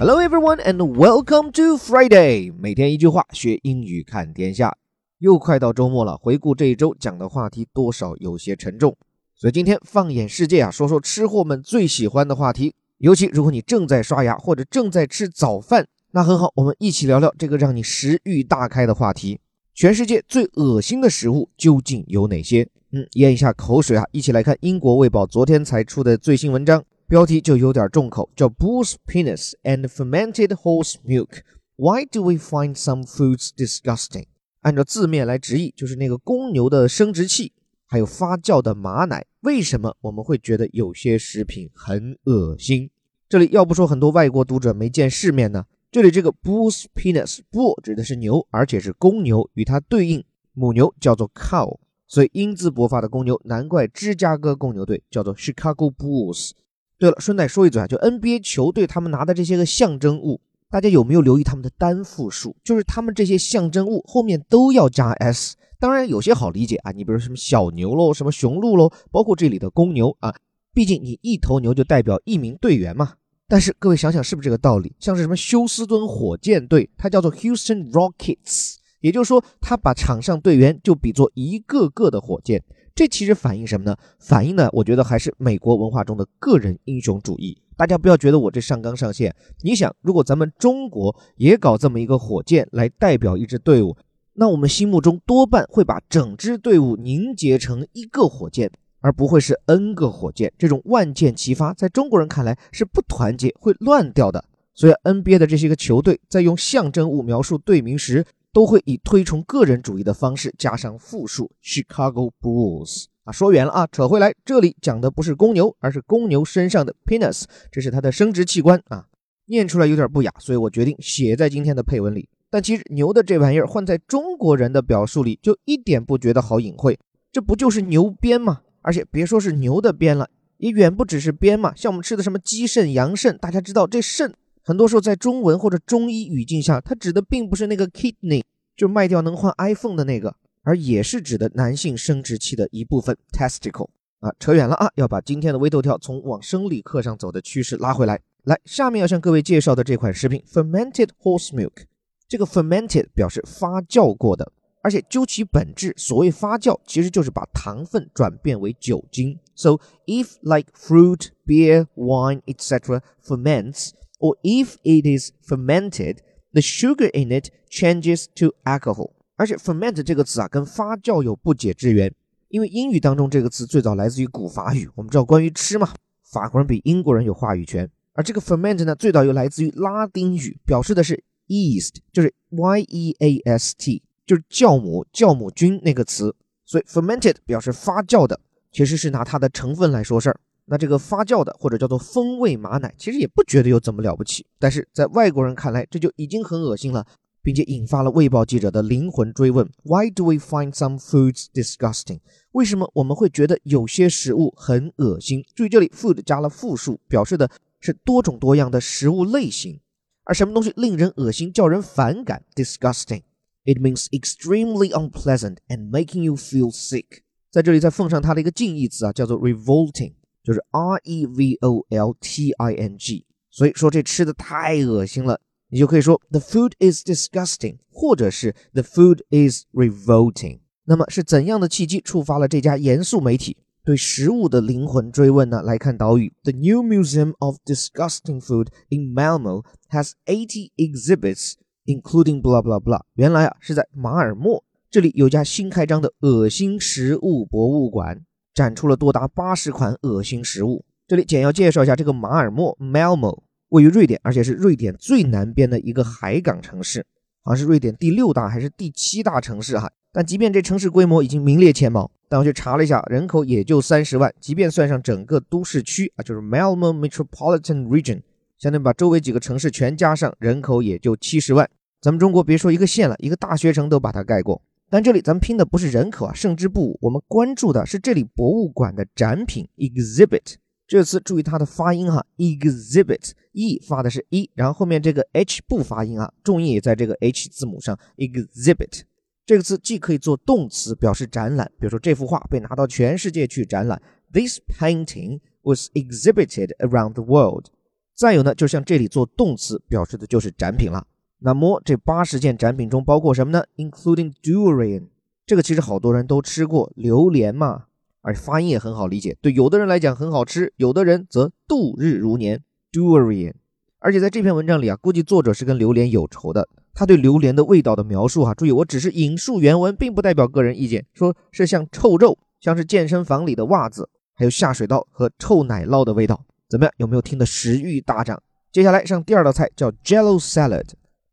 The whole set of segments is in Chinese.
Hello everyone and welcome to Friday。每天一句话，学英语看天下。又快到周末了，回顾这一周讲的话题，多少有些沉重。所以今天放眼世界啊，说说吃货们最喜欢的话题。尤其如果你正在刷牙或者正在吃早饭，那很好，我们一起聊聊这个让你食欲大开的话题。全世界最恶心的食物究竟有哪些？嗯，咽一下口水啊，一起来看英国卫报昨天才出的最新文章。标题就有点重口，叫 Bull's Penis and Fermented Horse Milk。Why do we find some foods disgusting？按照字面来直译，就是那个公牛的生殖器，还有发酵的马奶，为什么我们会觉得有些食品很恶心？这里要不说很多外国读者没见世面呢？这里这个 Bull's Penis，Bull 指的是牛，而且是公牛，与它对应母牛叫做 Cow，所以英姿勃发的公牛，难怪芝加哥公牛队叫做 Chicago Bulls。对了，顺带说一嘴啊，就 NBA 球队他们拿的这些个象征物，大家有没有留意他们的单复数？就是他们这些象征物后面都要加 s。当然有些好理解啊，你比如什么小牛喽，什么雄鹿喽，包括这里的公牛啊，毕竟你一头牛就代表一名队员嘛。但是各位想想是不是这个道理？像是什么休斯敦火箭队，它叫做 Houston Rockets，也就是说，他把场上队员就比作一个个的火箭。这其实反映什么呢？反映呢，我觉得还是美国文化中的个人英雄主义。大家不要觉得我这上纲上线。你想，如果咱们中国也搞这么一个火箭来代表一支队伍，那我们心目中多半会把整支队伍凝结成一个火箭，而不会是 N 个火箭。这种万箭齐发，在中国人看来是不团结，会乱掉的。所以 NBA 的这些个球队在用象征物描述队名时，都会以推崇个人主义的方式加上复数 Chicago Bulls 啊，说远了啊，扯回来，这里讲的不是公牛，而是公牛身上的 penis，这是它的生殖器官啊，念出来有点不雅，所以我决定写在今天的配文里。但其实牛的这玩意儿换在中国人的表述里，就一点不觉得好隐晦，这不就是牛鞭吗？而且别说是牛的鞭了，也远不只是鞭嘛，像我们吃的什么鸡肾、羊肾，大家知道这肾。很多时候，在中文或者中医语境下，它指的并不是那个 kidney，就卖掉能换 iPhone 的那个，而也是指的男性生殖器的一部分 testicle。啊，扯远了啊，要把今天的微头条从往生理课上走的趋势拉回来。来，下面要向各位介绍的这款食品 fermented horse milk，这个 fermented 表示发酵过的，而且究其本质，所谓发酵其实就是把糖分转变为酒精。So if like fruit, beer, wine, etc. ferments or if it is fermented, the sugar in it changes to alcohol。而且 ferment 这个词啊，跟发酵有不解之缘，因为英语当中这个词最早来自于古法语。我们知道关于吃嘛，法国人比英国人有话语权。而这个 ferment 呢，最早又来自于拉丁语，表示的是 yeast，就是 y e a s t，就是酵母、酵母菌那个词。所以 fermented 表示发酵的，其实是拿它的成分来说事儿。那这个发酵的或者叫做风味马奶，其实也不觉得有怎么了不起，但是在外国人看来，这就已经很恶心了，并且引发了卫报记者的灵魂追问：Why do we find some foods disgusting？为什么我们会觉得有些食物很恶心？注意这里 food 加了复数，表示的是多种多样的食物类型。而什么东西令人恶心、叫人反感？Disgusting，it means extremely unpleasant and making you feel sick。在这里再奉上它的一个近义词啊，叫做 revolting。就是 R E V O L T I N G，所以说这吃的太恶心了，你就可以说 The food is disgusting，或者是 The food is revolting。那么是怎样的契机触发了这家严肃媒体对食物的灵魂追问呢？来看岛屿，The new Museum of Disgusting Food in Malmo has eighty exhibits, including blah blah blah。原来啊是在马尔默，这里有家新开张的恶心食物博物馆。 展出了多达八十款恶心食物。这里简要介绍一下，这个马尔默 （Malmo） 位于瑞典，而且是瑞典最南边的一个海港城市，好像是瑞典第六大还是第七大城市哈。但即便这城市规模已经名列前茅，但我去查了一下，人口也就三十万。即便算上整个都市区啊，就是 Malmo Metropolitan Region，相当于把周围几个城市全加上，人口也就七十万。咱们中国别说一个县了，一个大学城都把它盖过。但这里咱们拼的不是人口啊，胜之不武。我们关注的是这里博物馆的展品 exhibit 这个词，注意它的发音哈，exhibit e 发的是一，然后后面这个 h 不发音啊，重音也在这个 h 字母上。exhibit 这个词既可以做动词表示展览，比如说这幅画被拿到全世界去展览，This painting was exhibited around the world。再有呢，就像这里做动词，表示的就是展品了。那么这八十件展品中包括什么呢？Including durian，这个其实好多人都吃过榴莲嘛，而发音也很好理解。对有的人来讲很好吃，有的人则度日如年。Durian，而且在这篇文章里啊，估计作者是跟榴莲有仇的。他对榴莲的味道的描述哈，注意我只是引述原文，并不代表个人意见。说是像臭肉，像是健身房里的袜子，还有下水道和臭奶酪的味道。怎么样？有没有听得食欲大涨？接下来上第二道菜叫 Jello Salad。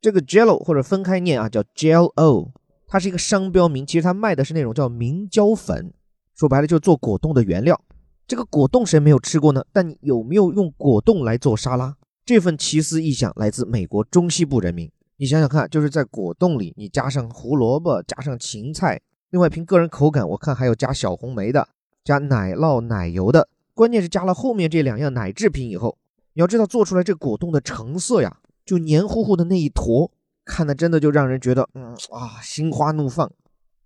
这个 Jello 或者分开念啊，叫 Jello，它是一个商标名。其实它卖的是那种叫明胶粉，说白了就是做果冻的原料。这个果冻谁没有吃过呢？但你有没有用果冻来做沙拉？这份奇思异想来自美国中西部人民。你想想看，就是在果冻里你加上胡萝卜，加上芹菜，另外凭个人口感，我看还有加小红莓的，加奶酪、奶油的。关键是加了后面这两样奶制品以后，你要知道做出来这果冻的成色呀。就黏糊糊的那一坨，看的真的就让人觉得，嗯啊，心花怒放。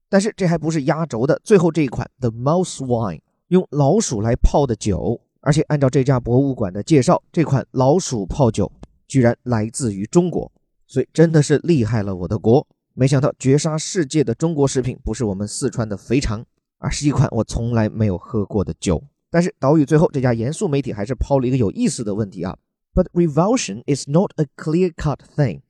但是这还不是压轴的，最后这一款 The Mouse Wine 用老鼠来泡的酒，而且按照这家博物馆的介绍，这款老鼠泡酒居然来自于中国，所以真的是厉害了我的国！没想到绝杀世界的中国食品不是我们四川的肥肠，而是一款我从来没有喝过的酒。但是岛屿最后这家严肃媒体还是抛了一个有意思的问题啊。But revulsion is not a clear-cut thing。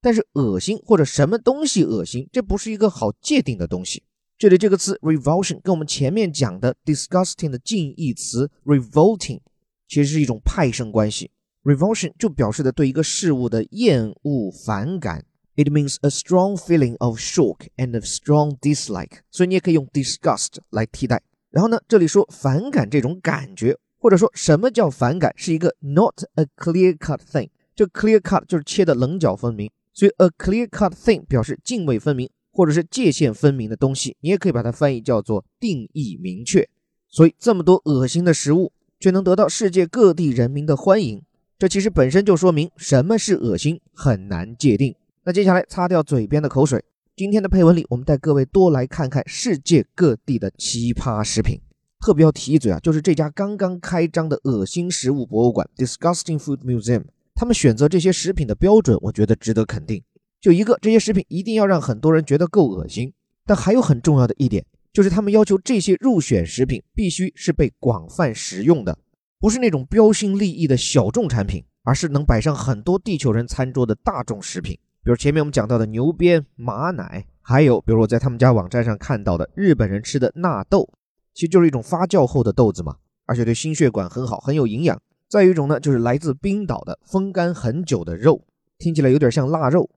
但是恶心或者什么东西恶心，这不是一个好界定的东西。这里这个词 revulsion 跟我们前面讲的 disgusting 的近义词 revolting 其实是一种派生关系。revulsion 就表示的对一个事物的厌恶、反感。It means a strong feeling of shock and a strong dislike。所以你也可以用 disgust 来替代。然后呢，这里说反感这种感觉。或者说什么叫反感，是一个 not a clear cut thing。这 clear cut 就是切的棱角分明，所以 a clear cut thing 表示泾渭分明或者是界限分明的东西。你也可以把它翻译叫做定义明确。所以这么多恶心的食物，却能得到世界各地人民的欢迎，这其实本身就说明什么是恶心很难界定。那接下来擦掉嘴边的口水，今天的配文里，我们带各位多来看看世界各地的奇葩食品。特别要提一嘴啊，就是这家刚刚开张的恶心食物博物馆 （Disgusting Food Museum），他们选择这些食品的标准，我觉得值得肯定。就一个，这些食品一定要让很多人觉得够恶心。但还有很重要的一点，就是他们要求这些入选食品必须是被广泛食用的，不是那种标新立异的小众产品，而是能摆上很多地球人餐桌的大众食品。比如前面我们讲到的牛鞭、马奶，还有比如我在他们家网站上看到的日本人吃的纳豆。其实就是一种发酵后的豆子嘛，而且对心血管很好，很有营养。再有一种呢，就是来自冰岛的风干很久的肉，听起来有点像腊肉，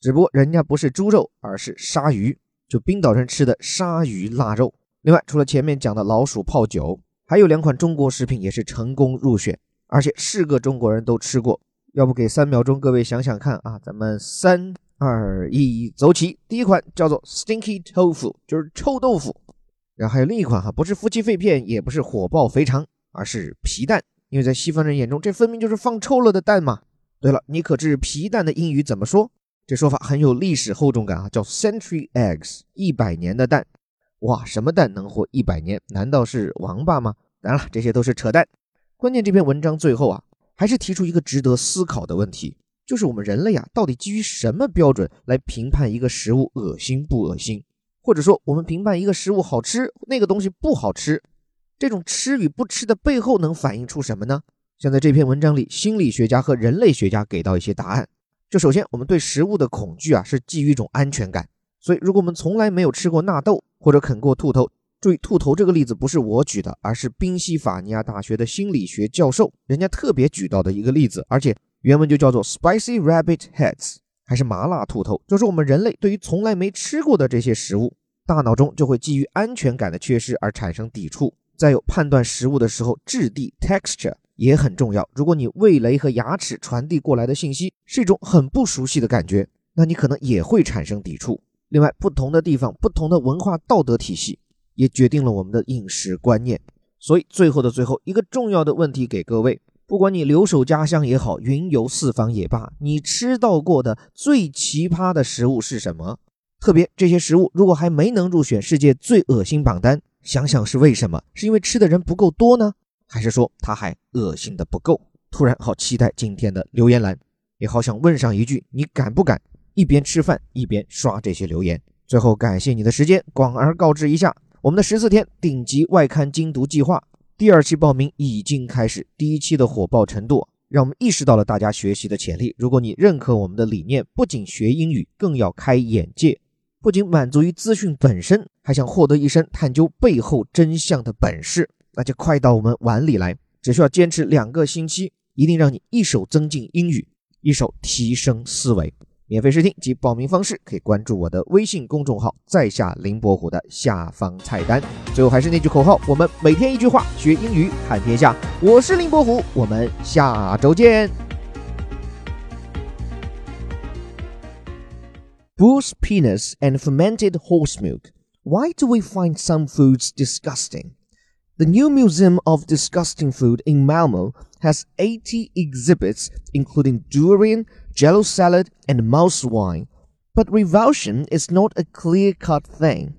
只不过人家不是猪肉，而是鲨鱼，就冰岛人吃的鲨鱼腊肉。另外，除了前面讲的老鼠泡酒，还有两款中国食品也是成功入选，而且是个中国人都吃过。要不给三秒钟，各位想想看啊，咱们三二一，走起！第一款叫做 Stinky Tofu，就是臭豆腐。然后还有另一款哈，不是夫妻肺片，也不是火爆肥肠，而是皮蛋。因为在西方人眼中，这分明就是放臭了的蛋嘛。对了，你可知皮蛋的英语怎么说？这说法很有历史厚重感啊，叫 century eggs，一百年的蛋。哇，什么蛋能活一百年？难道是王八吗？当然了，这些都是扯淡。关键这篇文章最后啊，还是提出一个值得思考的问题，就是我们人类啊，到底基于什么标准来评判一个食物恶心不恶心？或者说，我们评判一个食物好吃，那个东西不好吃，这种吃与不吃的背后能反映出什么呢？像在这篇文章里，心理学家和人类学家给到一些答案。就首先，我们对食物的恐惧啊，是基于一种安全感。所以，如果我们从来没有吃过纳豆或者啃过兔头，注意，兔头这个例子不是我举的，而是宾夕法尼亚大学的心理学教授人家特别举到的一个例子，而且原文就叫做 spicy rabbit heads，还是麻辣兔头，就是我们人类对于从来没吃过的这些食物。大脑中就会基于安全感的缺失而产生抵触。再有判断食物的时候，质地 （texture） 也很重要。如果你味蕾和牙齿传递过来的信息是一种很不熟悉的感觉，那你可能也会产生抵触。另外，不同的地方、不同的文化道德体系也决定了我们的饮食观念。所以，最后的最后，一个重要的问题给各位：不管你留守家乡也好，云游四方也罢，你吃到过的最奇葩的食物是什么？特别这些食物如果还没能入选世界最恶心榜单，想想是为什么？是因为吃的人不够多呢，还是说它还恶心的不够？突然好期待今天的留言栏，也好想问上一句：你敢不敢一边吃饭一边刷这些留言？最后感谢你的时间，广而告之一下，我们的十四天顶级外刊精读计划第二期报名已经开始，第一期的火爆程度让我们意识到了大家学习的潜力。如果你认可我们的理念，不仅学英语，更要开眼界，不仅满足于资讯本身，还想获得一身探究背后真相的本事，那就快到我们碗里来，只需要坚持两个星期。一定让你一手增进英语，一手提升思维。免费试听及报名方式可以关注我的微信公众号，在下林伯虎的下方菜单。最后还是那句口号：我们每天一句话，学英语看天下。我是林伯虎，我们下周见。Bruised penis and fermented horse milk. Why do we find some foods disgusting? The new Museum of Disgusting Food in Malmo has 80 exhibits, including durian, jello salad, and mouse wine. But revulsion is not a clear cut thing.